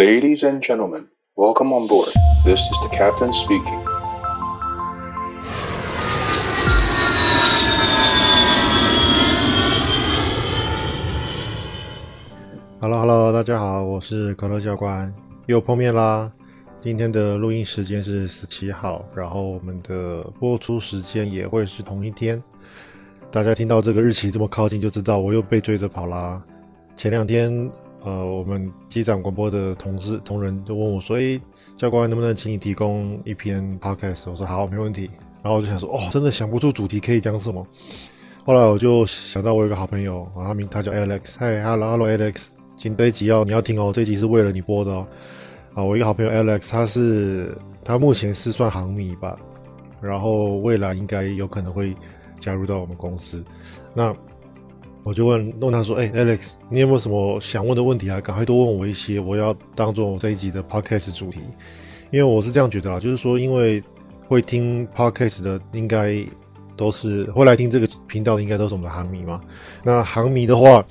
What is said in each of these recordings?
Ladies and gentlemen, welcome on board. This is the captain speaking. Hello, hello, 大家好，我是可乐教官，又碰面啦。今天的录音时间是十七号，然后我们的播出时间也会是同一天。大家听到这个日期这么靠近，就知道我又被追着跑啦。前两天。呃，我们机长广播的同事同仁就问我说：“诶，教官能不能请你提供一篇 podcast？” 我说：“好，没问题。”然后我就想说：“哦，真的想不出主题可以讲什么。”后来我就想到我有个好朋友啊，他名他叫 Alex，嗨，Hello，Hello Alex，今这一集要你要听哦，这一集是为了你播的哦。啊，我一个好朋友 Alex，他是他目前是算航迷吧，然后未来应该有可能会加入到我们公司。那我就问问他说：“哎、，Alex，你有没有什么想问的问题啊？赶快多问我一些，我要当做我这一集的 podcast 主题。因为我是这样觉得啊，就是说，因为会听 podcast 的，应该都是会来听这个频道的，应该都是我们的航迷嘛。那航迷的话，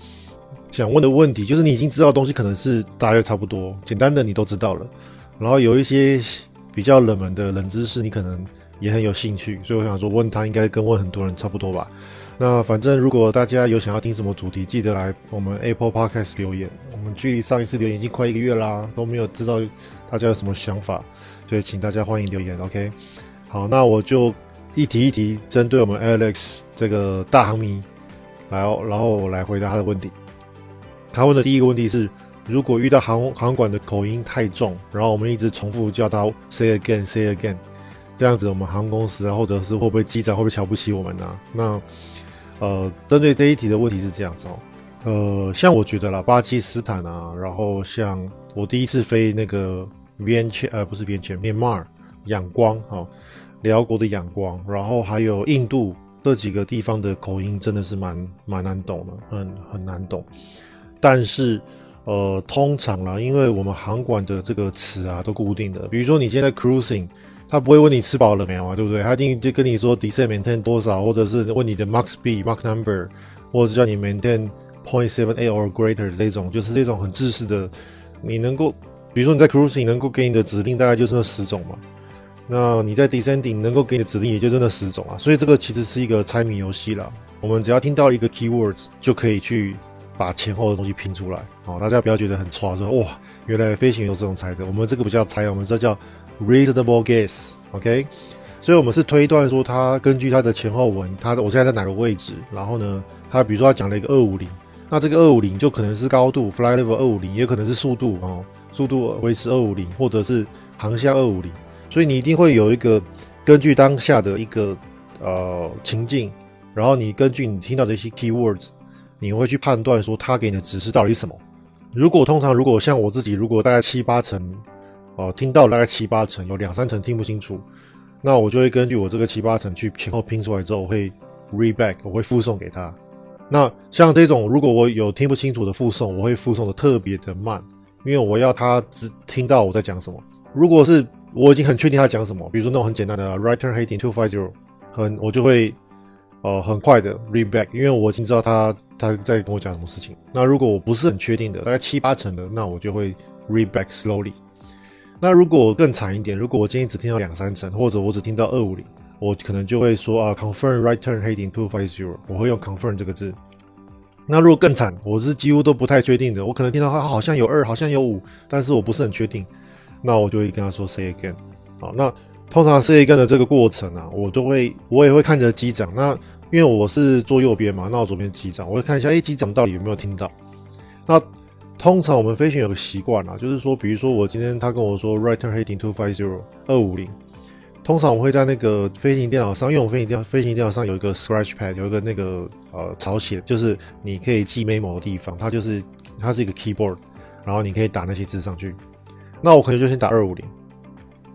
想问的问题就是你已经知道的东西，可能是大约差不多，简单的你都知道了。然后有一些比较冷门的冷知识，你可能也很有兴趣，所以我想说，问他应该跟问很多人差不多吧。”那反正如果大家有想要听什么主题，记得来我们 Apple Podcast 留言。我们距离上一次留言已经快一个月啦，都没有知道大家有什么想法，所以请大家欢迎留言。OK，好，那我就一题一题针对我们 Alex 这个大航迷来，然后我来回答他的问题。他问的第一个问题是：如果遇到航航管的口音太重，然后我们一直重复叫他 “say again, say again”，这样子我们航空公司啊，或者是会不会机长会不会瞧不起我们呢、啊？那呃，针对这一题的问题是这样子哦，呃，像我觉得啦，巴基斯坦啊，然后像我第一次飞那个呃，不是 Vientiane，Myanmar 仰光哈，寮国的仰光，然后还有印度这几个地方的口音真的是蛮蛮难懂的，很很难懂。但是呃，通常啦，因为我们航管的这个词啊都固定的，比如说你现在 cruising。他不会问你吃饱了没有啊，对不对？他一定就跟你说 descent maintain 多少，或者是问你的 max B, Mach number，或者是叫你 maintain point seven eight or greater 这种，就是这种很制式的。你能够，比如说你在 cruising 能够给你的指令大概就是那十种嘛，那你在 descending 能够给你的指令也就是那十种啊。所以这个其实是一个猜谜游戏啦。我们只要听到一个 keywords 就可以去把前后的东西拼出来。好，大家不要觉得很差，说哇，原来飞行员都是这种猜的。我们这个不叫猜，我们这叫。Reasonable guess，OK，所以我们是推断说，他根据他的前后文，他的我现在在哪个位置，然后呢，他比如说他讲了一个二五零，那这个二五零就可能是高度，fly level 二五零，也可能是速度哦，速度维持二五零，或者是航向二五零，所以你一定会有一个根据当下的一个呃情境，然后你根据你听到的一些 keywords，你会去判断说他给你的指示到底是什么。如果通常如果像我自己，如果大概七八成。哦，听到大概七八成，有两三成听不清楚，那我就会根据我这个七八成去前后拼出来之后，我会 reback，我会附送给他。那像这种，如果我有听不清楚的复诵，我会复送的特别的慢，因为我要他只听到我在讲什么。如果是我已经很确定他讲什么，比如说那种很简单的 right turn heading two five zero，很我就会呃很快的 reback，因为我已经知道他他在跟我讲什么事情。那如果我不是很确定的，大概七八成的，那我就会 reback slowly。那如果更惨一点，如果我今天只听到两三成，或者我只听到二五零，我可能就会说啊，confirm right turn heading two five zero，我会用 confirm 这个字。那如果更惨，我是几乎都不太确定的，我可能听到他好像有二，好像有五，但是我不是很确定，那我就会跟他说 say again。好，那通常 say again 的这个过程啊，我都会，我也会看着机长，那因为我是坐右边嘛，那我左边机长，我会看一下，哎，机长到底有没有听到？那。通常我们飞行有个习惯啊，就是说，比如说我今天他跟我说 right turn heading two five zero 二五零，通常我会在那个飞行电脑上，因为我飞行电飞行电脑上有一个 scratch pad，有一个那个呃草写，就是你可以记 memo 的地方，它就是它是一个 keyboard，然后你可以打那些字上去。那我可能就先打二五零。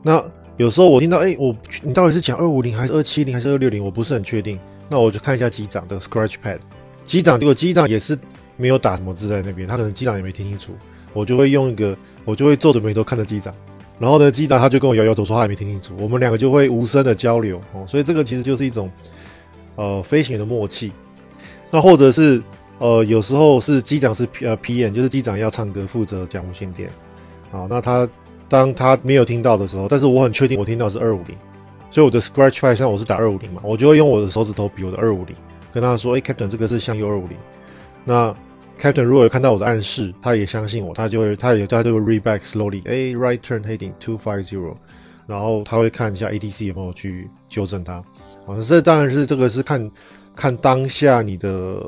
那有时候我听到，哎、我你到底是讲二五零还是二七零还是二六零？我不是很确定。那我就看一下机长的 scratch pad，机长结果机长也是。没有打什么字在那边，他可能机长也没听清楚，我就会用一个，我就会皱着眉头看着机长，然后呢，机长他就跟我摇摇头说他也没听清楚，我们两个就会无声的交流哦，所以这个其实就是一种呃飞行员的默契。那或者是呃有时候是机长是呃 PM，就是机长要唱歌负责讲无线电好，那他当他没有听到的时候，但是我很确定我听到是二五零，所以我的 Scratch Pad 上我是打二五零嘛，我就会用我的手指头比我的二五零，跟他说：“哎，Captain，这个是向右二五零。”那 Captain 如果有看到我的暗示，他也相信我，他就会他也他就会 read back slowly，哎，right turn heading two five zero，然后他会看一下 ATC 有没有去纠正他。啊，这当然是这个是看看当下你的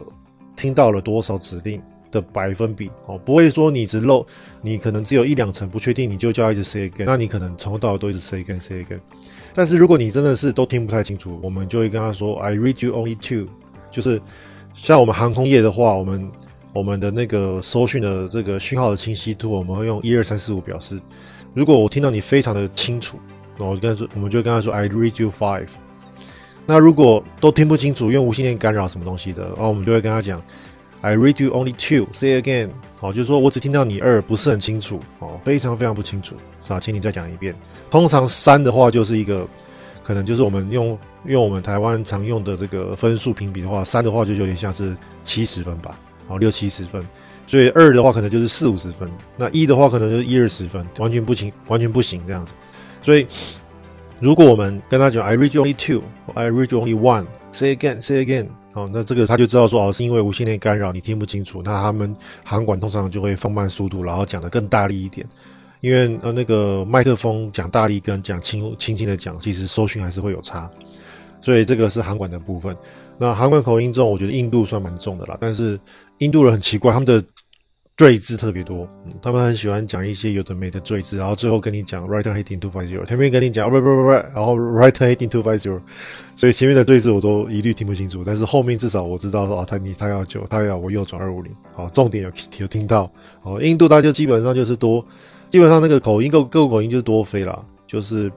听到了多少指令的百分比哦，不会说你只漏，你可能只有一两层不确定，你就叫一直 say again，那你可能从头到尾都一直 say again say again。但是如果你真的是都听不太清楚，我们就会跟他说 I read you only two，就是像我们航空业的话，我们我们的那个收讯的这个讯号的清晰度，我们会用一二三四五表示。如果我听到你非常的清楚，那我跟他说，我们就跟他说 I read you five。那如果都听不清楚，用无线电干扰什么东西的，然后我们就会跟他讲，I read you only two. Say again. 好，就是说我只听到你二，不是很清楚，哦，非常非常不清楚，是吧？请你再讲一遍。通常三的话就是一个，可能就是我们用用我们台湾常用的这个分数评比的话，三的话就有点像是七十分吧，好，六七十分。所以二的话可能就是四五十分，那一的话可能就是一二十分，完全不行，完全不行这样子。所以。如果我们跟他讲 I read only two, I read only one, say again, say again，好，那这个他就知道说哦，是因为无线电干扰，你听不清楚。那他们航管通常就会放慢速度，然后讲得更大力一点，因为呃那个麦克风讲大力跟讲轻轻轻的讲，其实收讯还是会有差。所以这个是航管的部分。那航管口音重，我觉得印度算蛮重的啦，但是印度人很奇怪，他们的。赘字特别多，他们很喜欢讲一些有的没的赘字，然后最后跟你讲 right heading two five zero，前面跟你讲不不不不，然后 right heading two five zero，所以前面的赘字我都一律听不清楚，但是后面至少我知道说啊，他你他要九，他要我右转二五零，好，重点有有听到，哦，印度它就基本上就是多，基本上那个口音各各个口音就是多飞啦，就是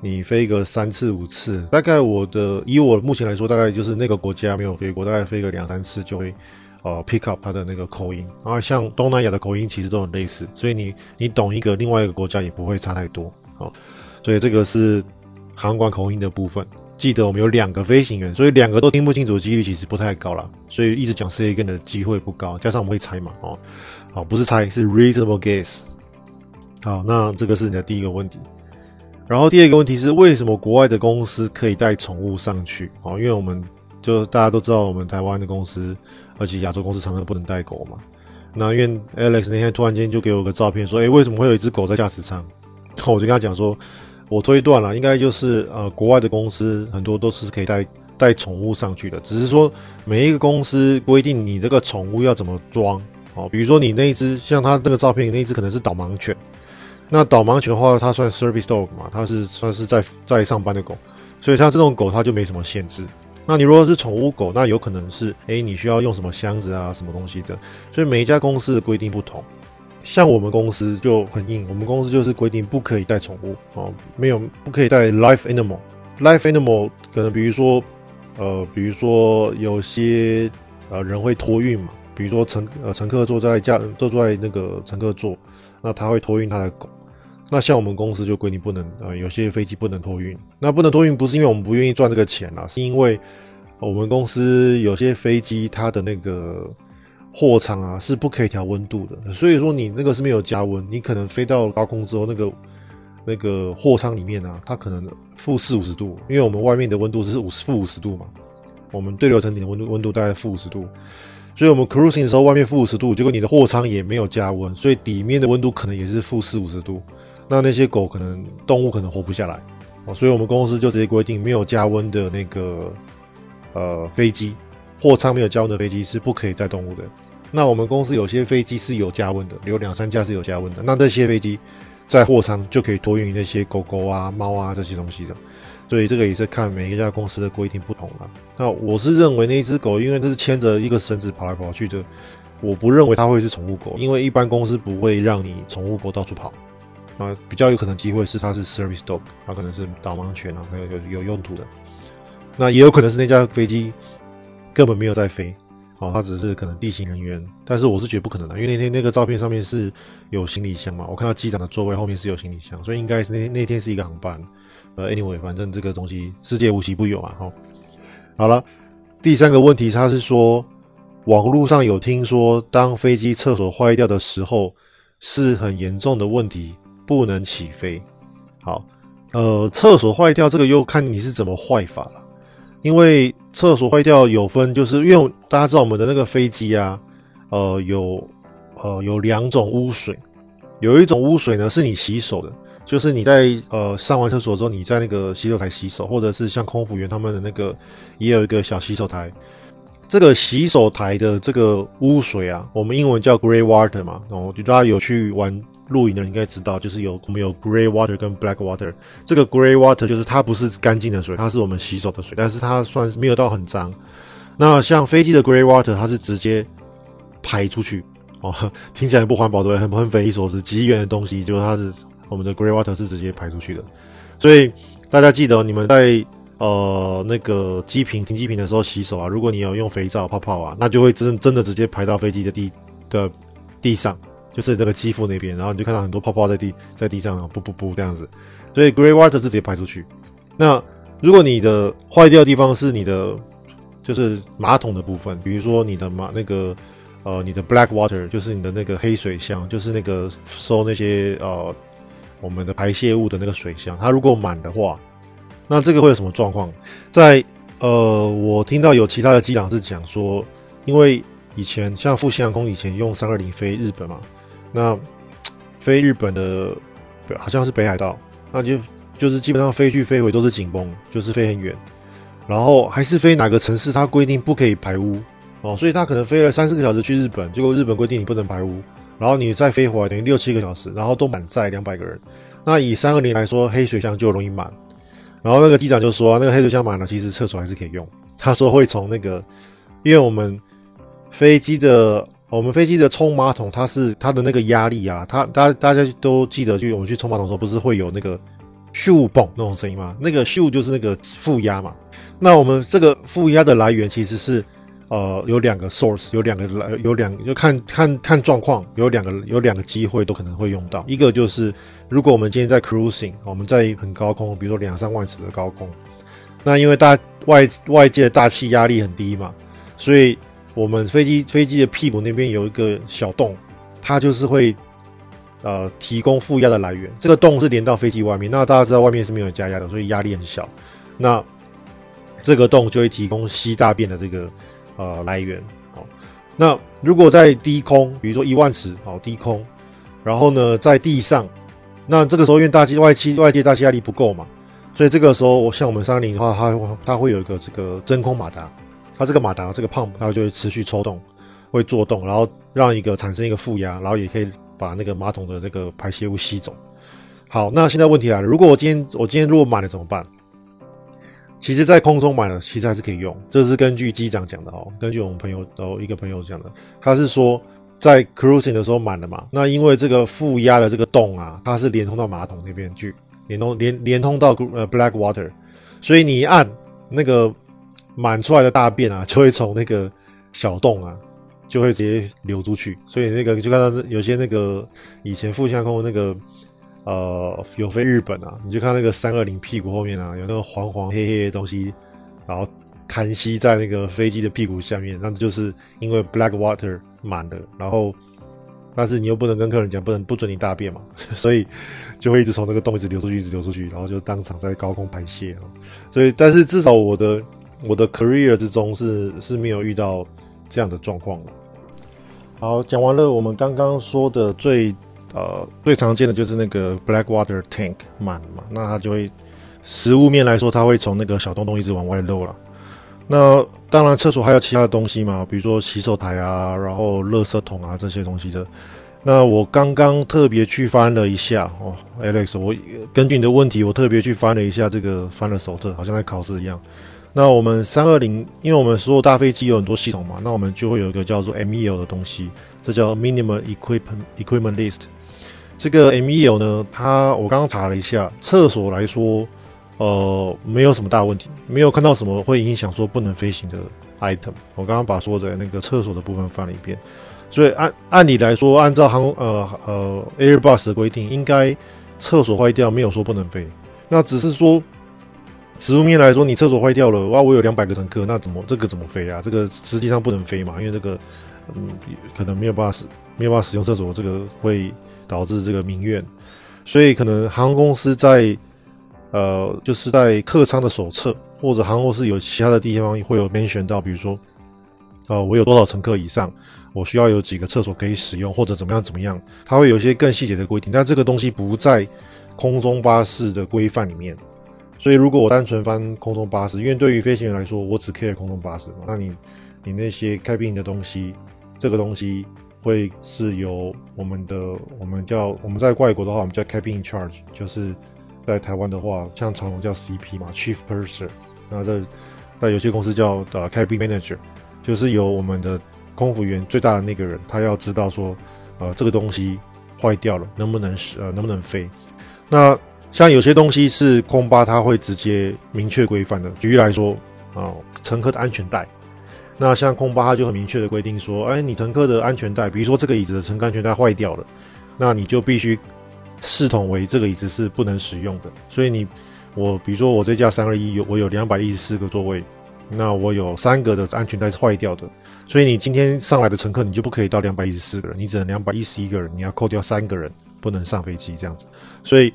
你飞个三次五次，大概我的以我目前来说，大概就是那个国家没有飞过，大概飞个两三次就会。呃，pick up 它的那个口音，然后像东南亚的口音其实都很类似，所以你你懂一个另外一个国家也不会差太多。哦，所以这个是航管口音的部分。记得我们有两个飞行员，所以两个都听不清楚的几率其实不太高了，所以一直讲 say again 的机会不高。加上我们会猜嘛，哦，好，不是猜，是 reasonable guess。好，那这个是你的第一个问题。然后第二个问题是，为什么国外的公司可以带宠物上去？哦，因为我们。就大家都知道，我们台湾的公司，而且亚洲公司常常不能带狗嘛。那因为 Alex 那天突然间就给我个照片，说：“诶，为什么会有一只狗在驾驶舱？”我就跟他讲说：“我推断了，应该就是呃，国外的公司很多都是可以带带宠物上去的，只是说每一个公司规定你这个宠物要怎么装哦。比如说你那一只，像他那个照片，那一只可能是导盲犬。那导盲犬的话，它算 service dog 嘛，它是算是在在上班的狗，所以像这种狗，它就没什么限制。”那你如果是宠物狗，那有可能是，诶，你需要用什么箱子啊，什么东西的，所以每一家公司的规定不同。像我们公司就很硬，我们公司就是规定不可以带宠物哦，没有不可以带 live animal。live animal 可能比如说，呃，比如说有些呃人会托运嘛，比如说乘呃乘客坐在驾坐在那个乘客座，那他会托运他的狗。那像我们公司就规定不能，呃，有些飞机不能托运。那不能托运不是因为我们不愿意赚这个钱啦，是因为我们公司有些飞机它的那个货舱啊是不可以调温度的，所以说你那个是没有加温，你可能飞到高空之后，那个那个货舱里面啊，它可能负四五十度，因为我们外面的温度是五十负五十度嘛，我们对流层顶的温度温度大概负五十度，所以我们 cruising 的时候外面负五十度，结果你的货舱也没有加温，所以底面的温度可能也是负四五十度。那那些狗可能动物可能活不下来，哦，所以我们公司就直接规定，没有加温的那个呃飞机，货舱没有加温的飞机是不可以载动物的。那我们公司有些飞机是有加温的，有两三架是有加温的。那这些飞机在货舱就可以托运那些狗狗啊、猫啊这些东西的。所以这个也是看每一家公司的规定不同了。那我是认为那一只狗，因为它是牵着一个绳子跑来跑去的，我不认为它会是宠物狗，因为一般公司不会让你宠物狗到处跑。啊，比较有可能机会是它是 service dog，它可能是导盲犬啊，还有有有用途的。那也有可能是那架飞机根本没有在飞，哦，它只是可能地勤人员。但是我是觉得不可能的，因为那天那个照片上面是有行李箱嘛，我看到机长的座位后面是有行李箱，所以应该是那那天是一个航班。呃，anyway，反正这个东西世界无奇不有嘛，哈。好了，第三个问题，他是说网络上有听说，当飞机厕所坏掉的时候。是很严重的问题，不能起飞。好，呃，厕所坏掉这个又看你是怎么坏法了，因为厕所坏掉有分，就是因为大家知道我们的那个飞机啊，呃，有呃有两种污水，有一种污水呢是你洗手的。就是你在呃上完厕所之后，你在那个洗手台洗手，或者是像空服员他们的那个也有一个小洗手台。这个洗手台的这个污水啊，我们英文叫 gray water 嘛。然后大家有去玩露营的人应该知道，就是有我们有 grey water 跟 black water。这个 grey water 就是它不是干净的水，它是我们洗手的水，但是它算是没有到很脏。那像飞机的 grey water，它是直接排出去哦，听起来很不环保对，很很匪夷所思，极远的东西，就是它是。我们的 grey water 是直接排出去的，所以大家记得你们在呃那个机坪停机坪的时候洗手啊，如果你有用肥皂泡泡啊，那就会真真的直接排到飞机的地的地上，就是这个机腹那边，然后你就看到很多泡泡在地在地上，噗噗噗这样子。所以 gray water 是直接排出去。那如果你的坏掉的地方是你的就是马桶的部分，比如说你的马那个呃你的 black water 就是你的那个黑水箱，就是那个收那些呃。我们的排泄物的那个水箱，它如果满的话，那这个会有什么状况？在呃，我听到有其他的机长是讲说，因为以前像复兴航空以前用三二零飞日本嘛，那飞日本的好像是北海道，那就就是基本上飞去飞回都是紧绷，就是飞很远，然后还是飞哪个城市，它规定不可以排污哦，所以他可能飞了三四个小时去日本，结果日本规定你不能排污。然后你再飞回来，等于六七个小时，然后都满载两百个人。那以三二零来说，黑水箱就容易满。然后那个机长就说，那个黑水箱满了，其实厕所还是可以用。他说会从那个，因为我们飞机的我们飞机的冲马桶，它是它的那个压力啊，它大大家都记得，就我们去冲马桶的时候，不是会有那个咻嘣那种声音吗？那个咻就是那个负压嘛。那我们这个负压的来源其实是。呃，有两个 source，有两个来，有两就看看看状况，有两个有两个机会都可能会用到。一个就是，如果我们今天在 cruising，我们在很高空，比如说两三万尺的高空，那因为大外外界的大气压力很低嘛，所以我们飞机飞机的屁股那边有一个小洞，它就是会呃提供负压的来源。这个洞是连到飞机外面，那大家知道外面是没有加压的，所以压力很小。那这个洞就会提供吸大便的这个。呃，来源好。那如果在低空，比如说一万尺哦，低空，然后呢，在地上，那这个时候因为大气外气外界大气压力不够嘛，所以这个时候，我像我们三零的话，它它会有一个这个真空马达，它这个马达这个 pump 它就会持续抽动，会做动，然后让一个产生一个负压，然后也可以把那个马桶的那个排泄物吸走。好，那现在问题来了，如果我今天我今天如果满了怎么办？其实，在空中买了，其实还是可以用。这是根据机长讲的哦，根据我们朋友哦一个朋友讲的，他是说在 cruising 的时候满了嘛，那因为这个负压的这个洞啊，它是连通到马桶那边去，连通连连通到呃 black water，所以你一按那个满出来的大便啊，就会从那个小洞啊，就会直接流出去。所以那个就看到有些那个以前复兴航空那个。呃，有飞日本啊，你就看那个三二零屁股后面啊，有那个黄黄黑黑的东西，然后看吸在那个飞机的屁股下面，那就是因为 black water 满了，然后但是你又不能跟客人讲，不能不准你大便嘛，所以就会一直从那个洞一直流出去，一直流出去，然后就当场在高空排泄啊。所以，但是至少我的我的 career 之中是是没有遇到这样的状况的。好，讲完了我们刚刚说的最。呃，最常见的就是那个 black water tank 满嘛，那它就会实物面来说，它会从那个小洞洞一直往外漏了。那当然，厕所还有其他的东西嘛，比如说洗手台啊，然后垃圾桶啊这些东西的。那我刚刚特别去翻了一下哦，Alex，我根据你的问题，我特别去翻了一下这个翻了手册，好像在考试一样。那我们三二零，因为我们所有大飞机有很多系统嘛，那我们就会有一个叫做 MEL 的东西，这叫 Minimum Equipment Equipment List。这个 MEL 呢，它我刚刚查了一下，厕所来说，呃，没有什么大问题，没有看到什么会影响说不能飞行的 item。我刚刚把所有的那个厕所的部分翻了一遍，所以按按理来说，按照航呃呃 Airbus 的规定，应该厕所坏掉没有说不能飞，那只是说实物面来说，你厕所坏掉了，哇，我有两百个乘客，那怎么这个怎么飞啊？这个实际上不能飞嘛，因为这个嗯可能没有办法使没有办法使用厕所，这个会。导致这个民怨。所以可能航空公司在呃，就是在客舱的手册或者航空公司有其他的地方会有 mention 到，比如说，呃，我有多少乘客以上，我需要有几个厕所可以使用，或者怎么样怎么样，它会有一些更细节的规定。但这个东西不在空中巴士的规范里面。所以如果我单纯翻空中巴士，因为对于飞行员来说，我只 care 空中巴士嘛，那你你那些 cabin 的东西，这个东西。会是由我们的，我们叫我们在外国的话，我们叫 cabin charge，就是在台湾的话，像长荣叫 CP 嘛，Chief Purser，那在在有些公司叫呃 cabin manager，就是由我们的空服员最大的那个人，他要知道说，呃，这个东西坏掉了，能不能使呃能不能飞？那像有些东西是空巴，他会直接明确规范的。举例来说，啊、乘客的安全带。那像空巴，它就很明确的规定说，哎，你乘客的安全带，比如说这个椅子的乘客安全带坏掉了，那你就必须视同为这个椅子是不能使用的。所以你，我比如说我这架三二一有我有两百一十四个座位，那我有三个的安全带是坏掉的，所以你今天上来的乘客你就不可以到两百一十四个人，你只能两百一十一个人，你要扣掉三个人不能上飞机这样子。所以，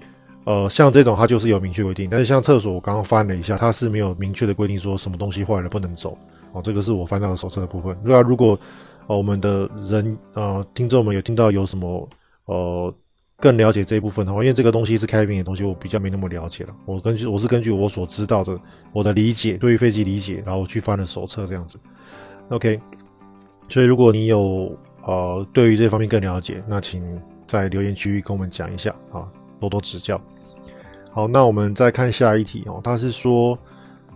呃，像这种它就是有明确规定，但是像厕所我刚刚翻了一下，它是没有明确的规定说什么东西坏了不能走。哦，这个是我翻到的手册的部分。那如果呃我们的人呃听众们有听到有什么呃更了解这一部分的话，因为这个东西是 cabin 的东西，我比较没那么了解了。我根据我是根据我所知道的我的理解，对于飞机理解，然后去翻了手册这样子。OK，所以如果你有呃对于这方面更了解，那请在留言区跟我们讲一下啊，多多指教。好，那我们再看下一题哦，他是说。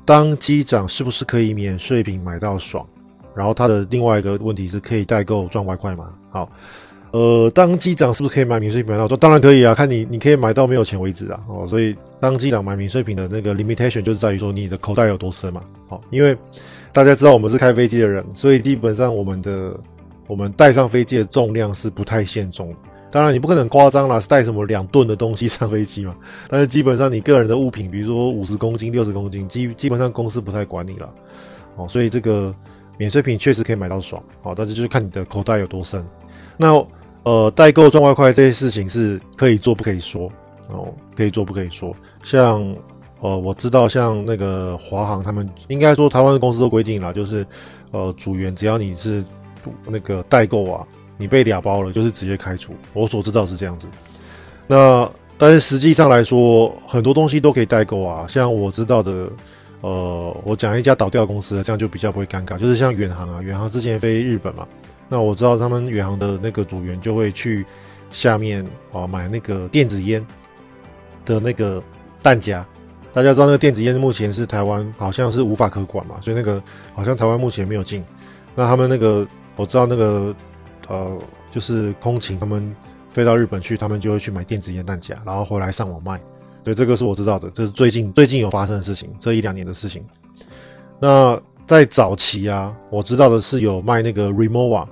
当机长是不是可以免税品买到爽？然后他的另外一个问题是可以代购赚外快吗？好，呃，当机长是不是可以买免税品买到爽？当然可以啊，看你你可以买到没有钱为止啊。哦，所以当机长买免税品的那个 limitation 就是在于说你的口袋有多深嘛。好，因为大家知道我们是开飞机的人，所以基本上我们的我们带上飞机的重量是不太限重。当然，你不可能夸张啦，是带什么两吨的东西上飞机嘛？但是基本上你个人的物品，比如说五十公斤、六十公斤，基基本上公司不太管你了。哦，所以这个免税品确实可以买到爽。哦，但是就是看你的口袋有多深。那呃，代购赚外快这些事情是可以做不可以说哦，可以做不可以说。像呃，我知道像那个华航他们应该说台湾的公司都规定了，就是呃，组员只要你是那个代购啊。你被俩包了，就是直接开除。我所知道是这样子。那但是实际上来说，很多东西都可以代购啊。像我知道的，呃，我讲一家倒掉公司，这样就比较不会尴尬。就是像远航啊，远航之前飞日本嘛，那我知道他们远航的那个组员就会去下面啊买那个电子烟的那个弹夹。大家知道那个电子烟目前是台湾好像是无法可管嘛，所以那个好像台湾目前没有进。那他们那个我知道那个。呃，就是空勤，他们飞到日本去，他们就会去买电子烟弹夹，然后回来上网卖。所以这个是我知道的，这是最近最近有发生的事情，这一两年的事情。那在早期啊，我知道的是有卖那个 Rimowa，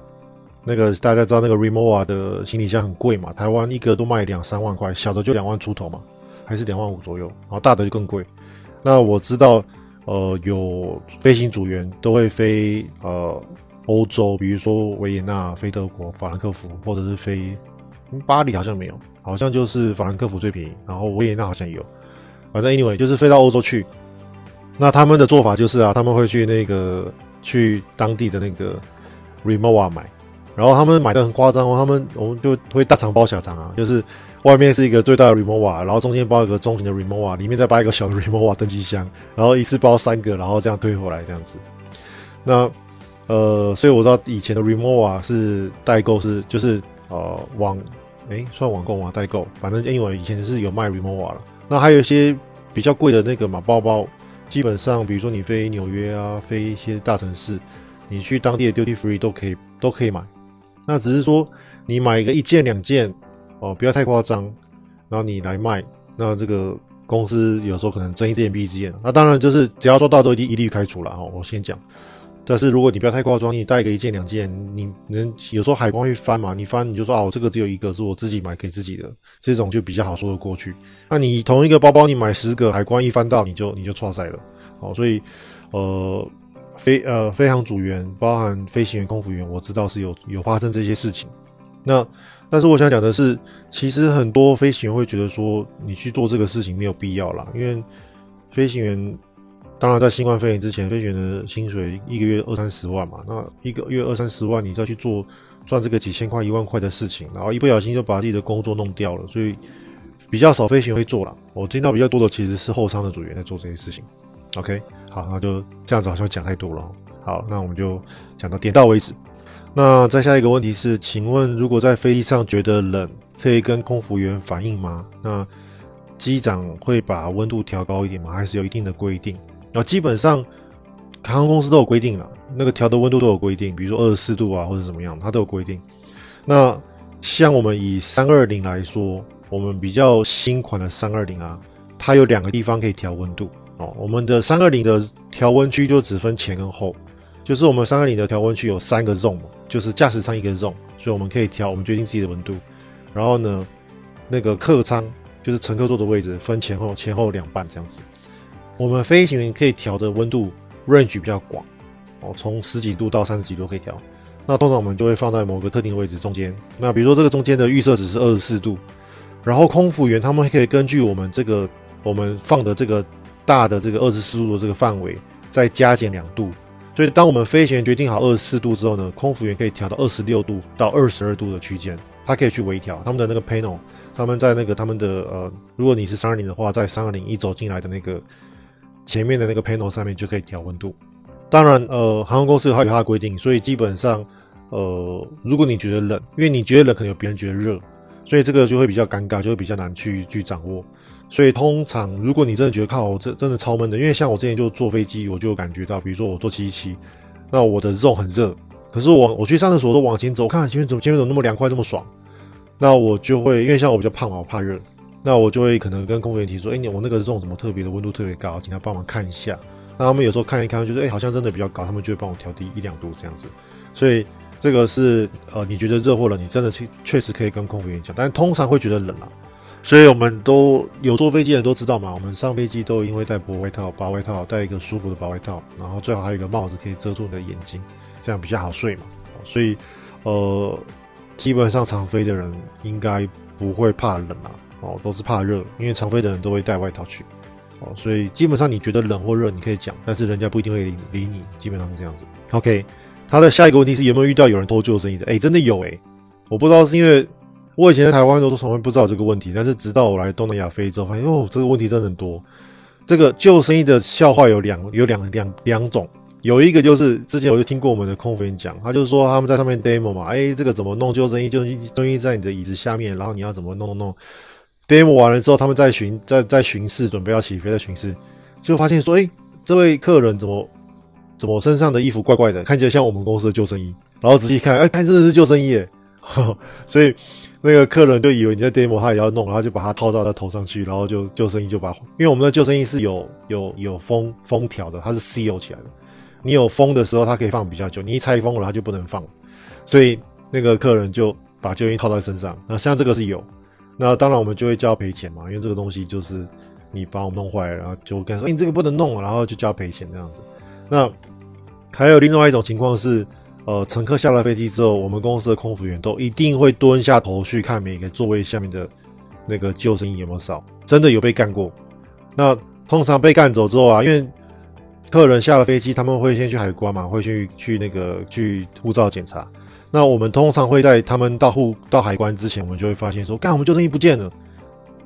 那个大家知道那个 Rimowa 的行李箱很贵嘛，台湾一个都卖两三万块，小的就两万出头嘛，还是两万五左右，然后大的就更贵。那我知道，呃，有飞行组员都会飞，呃。欧洲，比如说维也纳、飞德国、法兰克福，或者是飞巴黎，好像没有，好像就是法兰克福最便宜，然后维也纳好像有。反正 anyway，就是飞到欧洲去。那他们的做法就是啊，他们会去那个去当地的那个 Rimowa 买，然后他们买的很夸张哦，他们我们就会大肠包小肠啊，就是外面是一个最大的 Rimowa，然后中间包一个中型的 Rimowa，里面再包一个小的 Rimowa 登机箱，然后一次包三个，然后这样推回来这样子。那呃，所以我知道以前的 Remova 是代购，是就是呃网，诶算网购吗？代购，反正因为以前是有卖 Remova 了。那还有一些比较贵的那个嘛包包，基本上比如说你飞纽约啊，飞一些大城市，你去当地的 Duty Free 都可以都可以买。那只是说你买一个一件两件哦，不要太夸张，然后你来卖，那这个公司有时候可能睁一只眼闭一只眼。那当然就是只要做到都一定一律开除了哦。我先讲。但是如果你不要太夸张，你带个一件两件，你能有时候海关会翻嘛？你翻你就说哦，这个只有一个是我自己买给自己的，这种就比较好说得过去。那你同一个包包你买十个，海关一翻到你就 你就剉赛了。哦，所以呃飞呃飞航组员包含飞行员、空服员，我知道是有有发生这些事情。那但是我想讲的是，其实很多飞行员会觉得说，你去做这个事情没有必要啦，因为飞行员当然在新冠肺炎之前，飞行员的薪水一个月二三十万嘛，那一个月二三十万，你再去做赚这个几千块、一万块的事情，然后一不小心就把自己的工作弄掉了，所以比较少飞行员会做了。我听到比较多的其实是后舱的组员在做这些事情。OK，好，那就这样子，好像讲太多了。好，那我们就讲到点到为止。那再下一个问题是，请问如果在飞机上觉得冷，可以跟空服员反映吗？那机长会把温度调高一点吗？还是有一定的规定？啊，基本上航空公司都有规定了，那个调的温度都有规定，比如说二十四度啊，或者怎么样，它都有规定。那像我们以三二零来说，我们比较新款的三二零啊，它有两个地方可以调温度。哦，我们的三二零的调温区就只分前跟后，就是我们三二零的调温区有三个 zone，就是驾驶舱一个 zone，所以我们可以调，我们决定自己的温度。然后呢，那个客舱就是乘客坐的位置分前后，前后两半这样子。我们飞行员可以调的温度 range 比较广，哦，从十几度到三十几度可以调。那通常我们就会放在某个特定的位置中间。那比如说这个中间的预设值是二十四度，然后空服员他们可以根据我们这个我们放的这个。大的这个二十四度的这个范围，再加减两度，所以当我们飞行员决定好二十四度之后呢，空服员可以调到二十六度到二十二度的区间，他可以去微调他们的那个 panel，他们在那个他们的呃，如果你是三二零的话，在三二零一走进来的那个前面的那个 panel 上面就可以调温度。当然，呃，航空公司有它有它的规定，所以基本上，呃，如果你觉得冷，因为你觉得冷，可能有别人觉得热，所以这个就会比较尴尬，就会比较难去去掌握。所以通常，如果你真的觉得靠我这真的超闷的，因为像我之前就坐飞机，我就感觉到，比如说我坐七七七，那我的肉很热，可是我我去上厕所都往前走，看前面怎么前面怎么那么凉快，那么爽，那我就会因为像我比较胖嘛，我怕热，那我就会可能跟空服员提说，哎、你我那个肉怎么特别的温度特别高，请他帮忙看一下。那他们有时候看一看，就是哎好像真的比较高，他们就会帮我调低一两度这样子。所以这个是呃你觉得热或冷，你真的去确实可以跟空服员讲，但通常会觉得冷啊。所以我们都有坐飞机的人都知道嘛，我们上飞机都因为带薄外套、薄外套，带一个舒服的薄外套，然后最好还有一个帽子可以遮住你的眼睛，这样比较好睡嘛。所以，呃，基本上常飞的人应该不会怕冷啊，哦，都是怕热，因为常飞的人都会带外套去，哦，所以基本上你觉得冷或热你可以讲，但是人家不一定会理理你，基本上是这样子。OK，他的下一个问题是有没有遇到有人偷救生衣的？哎，真的有哎，我不知道是因为。我以前在台湾都从来不知道这个问题，但是直到我来东南亚飞之后，发现哦，这个问题真的很多。这个救生衣的笑话有两有两两两种，有一个就是之前我就听过我们的空服员讲，他就是说他们在上面 demo 嘛，哎，这个怎么弄救生衣？救生衣在你的椅子下面，然后你要怎么弄弄弄？demo 完了之后，他们在巡在在巡视，准备要起飞，在巡视，就发现说，哎，这位客人怎么怎么身上的衣服怪怪的，看起来像我们公司的救生衣，然后仔细看，哎，看真的是救生衣耶，所以。那个客人就以为你在 demo，他也要弄，然后就把它套到他头上去，然后就救生衣就把，因为我们的救生衣是有有有封封条的，它是 seal 起来的。你有封的时候，它可以放比较久；你一拆封了，它就不能放。所以那个客人就把救生衣套在身上。那像这个是有，那当然我们就会交赔钱嘛，因为这个东西就是你把我弄坏了，然后就跟说、欸、你这个不能弄，然后就交赔钱这样子。那还有另外一种情况是。呃，乘客下了飞机之后，我们公司的空服员都一定会蹲下头去看每个座位下面的那个救生衣有没有少，真的有被干过。那通常被干走之后啊，因为客人下了飞机，他们会先去海关嘛，会去去那个去护照检查。那我们通常会在他们到户到海关之前，我们就会发现说，干，我们救生衣不见了。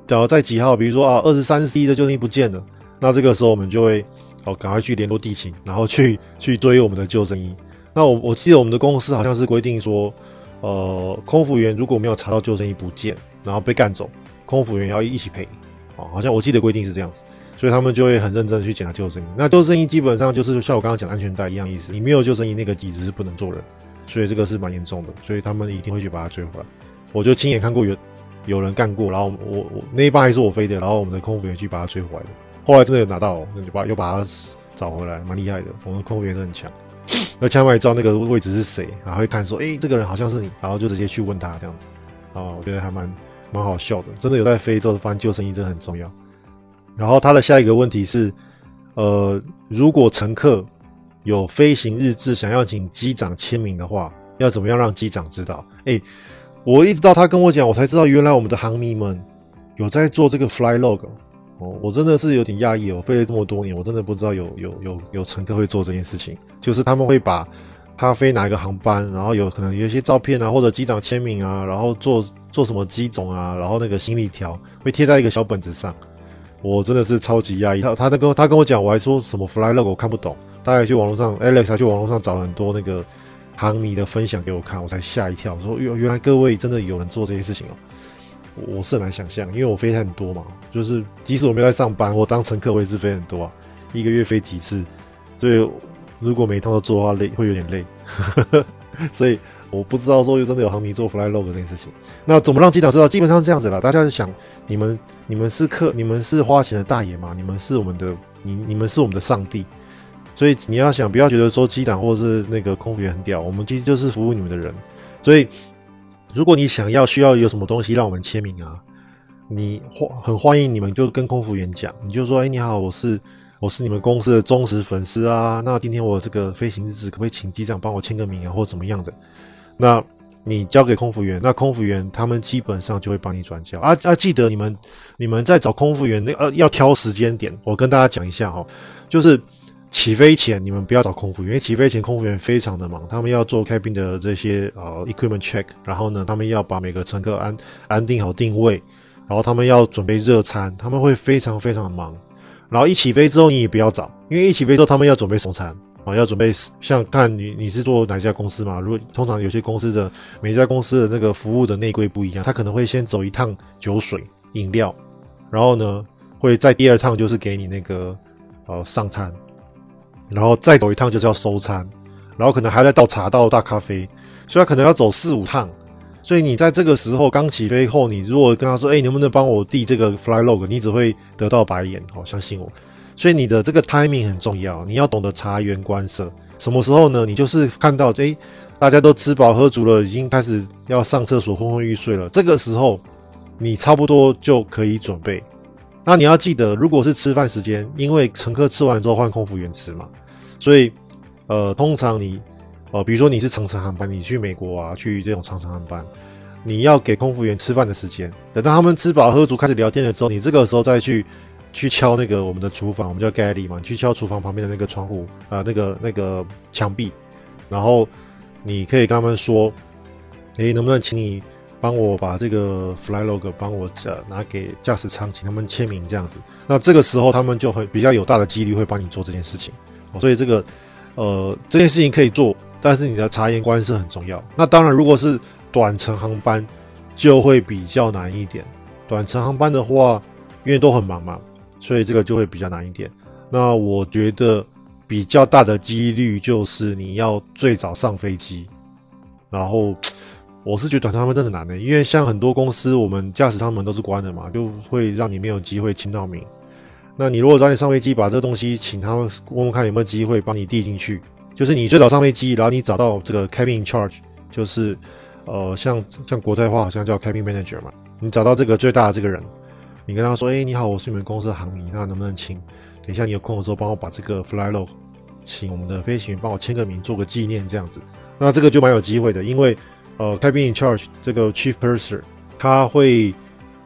然后在几号，比如说啊，二十三 C 的救生衣不见了。那这个时候我们就会哦，赶快去联络地勤，然后去 去追我们的救生衣。那我我记得我们的公司好像是规定说，呃，空服员如果没有查到救生衣不见，然后被干走，空服员要一起赔，哦，好像我记得规定是这样子，所以他们就会很认真去检查救生衣。那救生衣基本上就是像我刚刚讲的安全带一样意思，你没有救生衣，那个椅子是不能坐人，所以这个是蛮严重的，所以他们一定会去把它追回来。我就亲眼看过有有人干过，然后我我那一班还是我飞的，然后我们的空服员去把它追回来的，后来真的有拿到，那就把又把它找回来，蛮厉害的，我们的空服员都很强。那千万也知道那个位置是谁，然后会看说，哎、这个人好像是你，然后就直接去问他这样子，啊，我觉得还蛮蛮好笑的，真的有在非洲发现救生衣真的很重要。然后他的下一个问题是，呃，如果乘客有飞行日志想要请机长签名的话，要怎么样让机长知道？哎、我一直到他跟我讲，我才知道原来我们的航迷们有在做这个 fly log 哦，我真的是有点讶异哦，飞了这么多年，我真的不知道有有有有乘客会做这件事情，就是他们会把他飞哪一个航班，然后有可能有一些照片啊，或者机长签名啊，然后做做什么机种啊，然后那个行李条会贴在一个小本子上，我真的是超级讶异。他他那个他跟我讲，我还说什么 fly log 我看不懂，大概去网络上，Alex 还去网络上找了很多那个。航迷的分享给我看，我才吓一跳，我说原原来各位真的有人做这些事情哦，我是很难想象，因为我飞很多嘛，就是即使我没在上班，我当乘客我也是飞很多啊，一个月飞几次，所以如果每趟都做的话累，会有点累，所以我不知道说又真的有航迷做 fly log 这件事情。那怎么让机长知道？基本上这样子啦，大家就想你们你们是客，你们是花钱的大爷嘛，你们是我们的你你们是我们的上帝。所以你要想，不要觉得说机长或者是那个空服员很屌，我们其实就是服务你们的人。所以，如果你想要需要有什么东西让我们签名啊，你欢很欢迎你们就跟空服员讲，你就说：“哎，你好，我是我是你们公司的忠实粉丝啊。那今天我这个飞行日志可不可以请机长帮我签个名啊，或怎么样的？那你交给空服员，那空服员他们基本上就会帮你转交啊啊！记得你们你们在找空服员那呃要挑时间点，我跟大家讲一下哈，就是。起飞前你们不要找空服员，因为起飞前空服员非常的忙，他们要做 cabin 的这些呃 equipment check，然后呢，他们要把每个乘客安安定好定位，然后他们要准备热餐，他们会非常非常的忙。然后一起飞之后你也不要找，因为一起飞之后他们要准备送餐啊，要准备像看你你是做哪家公司嘛？如果通常有些公司的每家公司的那个服务的内规不一样，他可能会先走一趟酒水饮料，然后呢会在第二趟就是给你那个呃上餐。然后再走一趟就是要收餐，然后可能还要再倒茶倒大咖啡，所以他可能要走四五趟。所以你在这个时候刚起飞后，你如果跟他说：“哎、能不能帮我递这个 fly log？” 你只会得到白眼哦，相信我。所以你的这个 timing 很重要，你要懂得察言观色。什么时候呢？你就是看到哎，大家都吃饱喝足了，已经开始要上厕所昏昏欲睡了，这个时候你差不多就可以准备。那你要记得，如果是吃饭时间，因为乘客吃完之后换空服员吃嘛，所以，呃，通常你，呃，比如说你是长程航班，你去美国啊，去这种长程航班，你要给空服员吃饭的时间，等到他们吃饱喝足开始聊天的时候，你这个时候再去去敲那个我们的厨房，我们叫 galley 嘛，你去敲厨房旁边的那个窗户啊、那个那个墙壁，然后你可以跟他们说，诶，能不能请你？帮我把这个 fly log 帮我呃拿给驾驶舱，请他们签名这样子。那这个时候他们就会比较有大的几率会帮你做这件事情。所以这个呃这件事情可以做，但是你的察言观色很重要。那当然，如果是短程航班就会比较难一点。短程航班的话，因为都很忙嘛，所以这个就会比较难一点。那我觉得比较大的几率就是你要最早上飞机，然后。我是觉得短程航班真的难的，因为像很多公司，我们驾驶舱门都是关的嘛，就会让你没有机会签到名。那你如果早点上飞机，把这个东西请他们问问看有没有机会帮你递进去，就是你最早上飞机，然后你找到这个 cabin in charge，就是呃像像国泰话好像叫 cabin manager 嘛，你找到这个最大的这个人，你跟他说，哎，你好，我是你们公司的航迷，那能不能请等一下你有空的时候帮我把这个 fly log，请我们的飞行员帮我签个名，做个纪念这样子，那这个就蛮有机会的，因为。呃开宾尼 charge 这个 chief purser，他会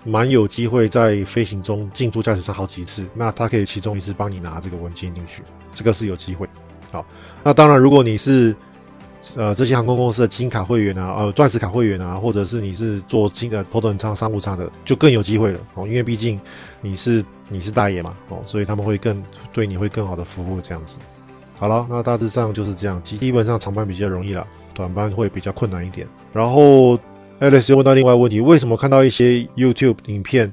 蛮有机会在飞行中进驻驾驶舱好几次，那他可以其中一次帮你拿这个文件进去，这个是有机会。好，那当然，如果你是呃这些航空公司的金卡会员啊，呃钻石卡会员啊，或者是你是做金的头等舱、商务舱的，就更有机会了哦，因为毕竟你是你是大爷嘛，哦，所以他们会更对你会更好的服务这样子。好了，那大致上就是这样，基基本上长班比较容易了。短班会比较困难一点。然后，Alex 又问到另外问题：为什么看到一些 YouTube 影片，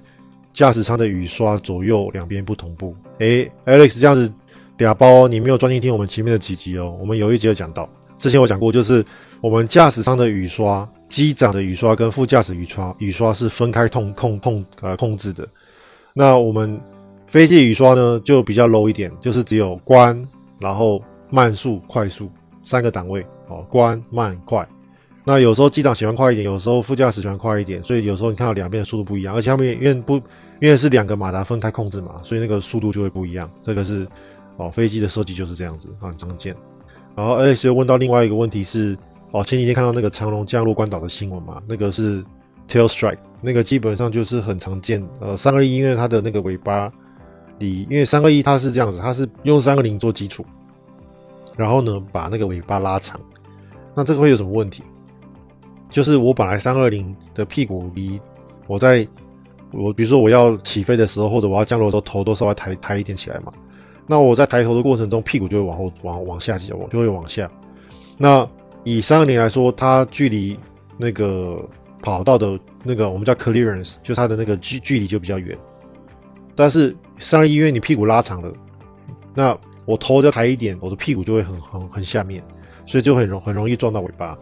驾驶舱的雨刷左右两边不同步？诶，Alex 这样子俩包，你没有专心听我们前面的几集哦。我们有一集有讲到，之前我讲过，就是我们驾驶舱的雨刷、机长的雨刷跟副驾驶雨刷雨刷是分开控控控呃控制的。那我们飞机雨刷呢，就比较 low 一点，就是只有关，然后慢速、快速三个档位。哦，关慢快，那有时候机长喜欢快一点，有时候副驾驶喜欢快一点，所以有时候你看到两边的速度不一样，而且他们因为不因为是两个马达分开控制嘛，所以那个速度就会不一样。这个是哦，飞机的设计就是这样子，很常见。然后 Alex 又问到另外一个问题是，哦，前几天看到那个长荣降落关岛的新闻嘛，那个是 tail strike，那个基本上就是很常见。呃，三二一因为它的那个尾巴里，因为三二一它是这样子，它是用三个零做基础，然后呢把那个尾巴拉长，那这个会有什么问题？就是我本来三二零的屁股离我在我比如说我要起飞的时候，或者我要降落的时候，头都稍微抬抬一点起来嘛。那我在抬头的过程中，屁股就会往后往往下，我就会往下。那以三二零来说，它距离那个跑道的那个我们叫 clearance，就它的那个距距离就比较远。但是三二一因为你屁股拉长了，那我头就抬一点，我的屁股就会很很很下面，所以就很容很容易撞到尾巴。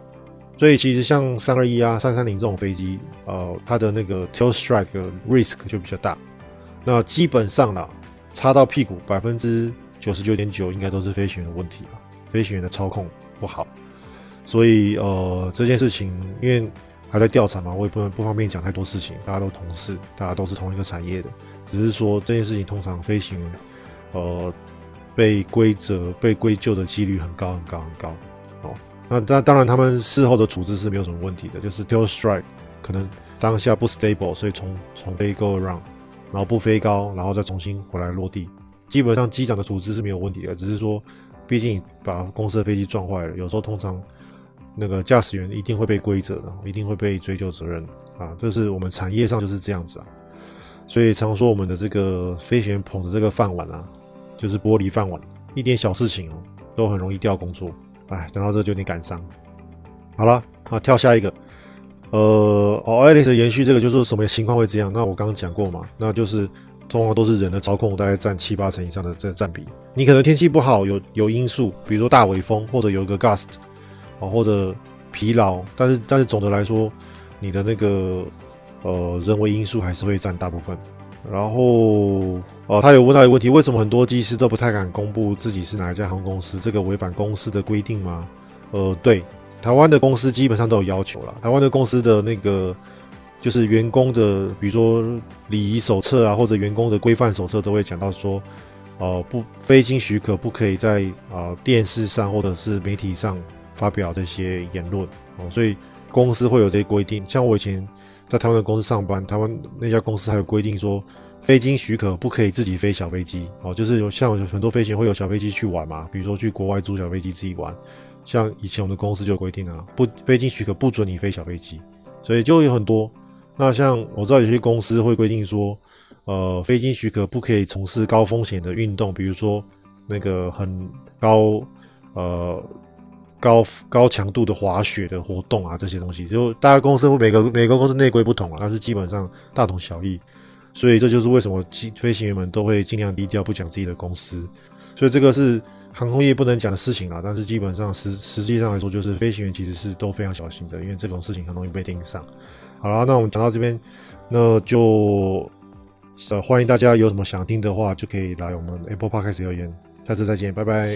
所以其实像三二一啊、三三零这种飞机，呃，它的那个 tail strike risk 就比较大。那基本上呢。插到屁股，百分之九十九点九应该都是飞行员的问题吧？飞行员的操控不好，所以呃这件事情因为还在调查嘛，我也不能不方便讲太多事情。大家都同事，大家都是同一个产业的，只是说这件事情通常飞行员呃被归责、被归咎的几率很高很高很高。那当当然他们事后的处置是没有什么问题的，就是 tail strike 可能当下不 stable，所以从从飞 go around。然后不飞高，然后再重新回来落地，基本上机长的处置是没有问题的。只是说，毕竟把公司的飞机撞坏了，有时候通常那个驾驶员一定会被规责的，一定会被追究责任啊。这是我们产业上就是这样子啊。所以常说我们的这个飞行员捧着这个饭碗啊，就是玻璃饭碗，一点小事情哦，都很容易掉工作。哎，等到这就有点感伤。好了，啊，跳下一个。呃，哦，Alex 延续这个就是什么情况会这样？那我刚刚讲过嘛，那就是通常都是人的操控大概占七八成以上的这占比。你可能天气不好，有有因素，比如说大尾风，或者有个 gust，啊，或者疲劳，但是但是总的来说，你的那个呃人为因素还是会占大部分。然后，哦、他有问到一个问题，为什么很多机师都不太敢公布自己是哪一家航空公司？这个违反公司的规定吗？呃，对。台湾的公司基本上都有要求了。台湾的公司的那个就是员工的，比如说礼仪手册啊，或者员工的规范手册都会讲到说，呃，不，非经许可不可以在啊、电视上或者是媒体上发表这些言论哦。所以公司会有这些规定。像我以前在台湾的公司上班，台湾那家公司还有规定说，非经许可不可以自己飞小飞机哦。就是有像很多飞行会有小飞机去玩嘛，比如说去国外租小飞机自己玩。像以前我们的公司就有规定啊，不飞经许可不准你飞小飞机，所以就有很多。那像我知道有些公司会规定说，呃，飞经许可不可以从事高风险的运动，比如说那个很高呃高高强度的滑雪的活动啊，这些东西，就大家公司每个每个公司内规不同啊，但是基本上大同小异。所以这就是为什么机飞行员们都会尽量低调，不讲自己的公司。所以这个是。航空业不能讲的事情啊，但是基本上实实际上来说，就是飞行员其实是都非常小心的，因为这种事情很容易被盯上。好了，那我们讲到这边，那就呃欢迎大家有什么想听的话，就可以来我们 Apple Podcast 留言。下次再见，拜拜。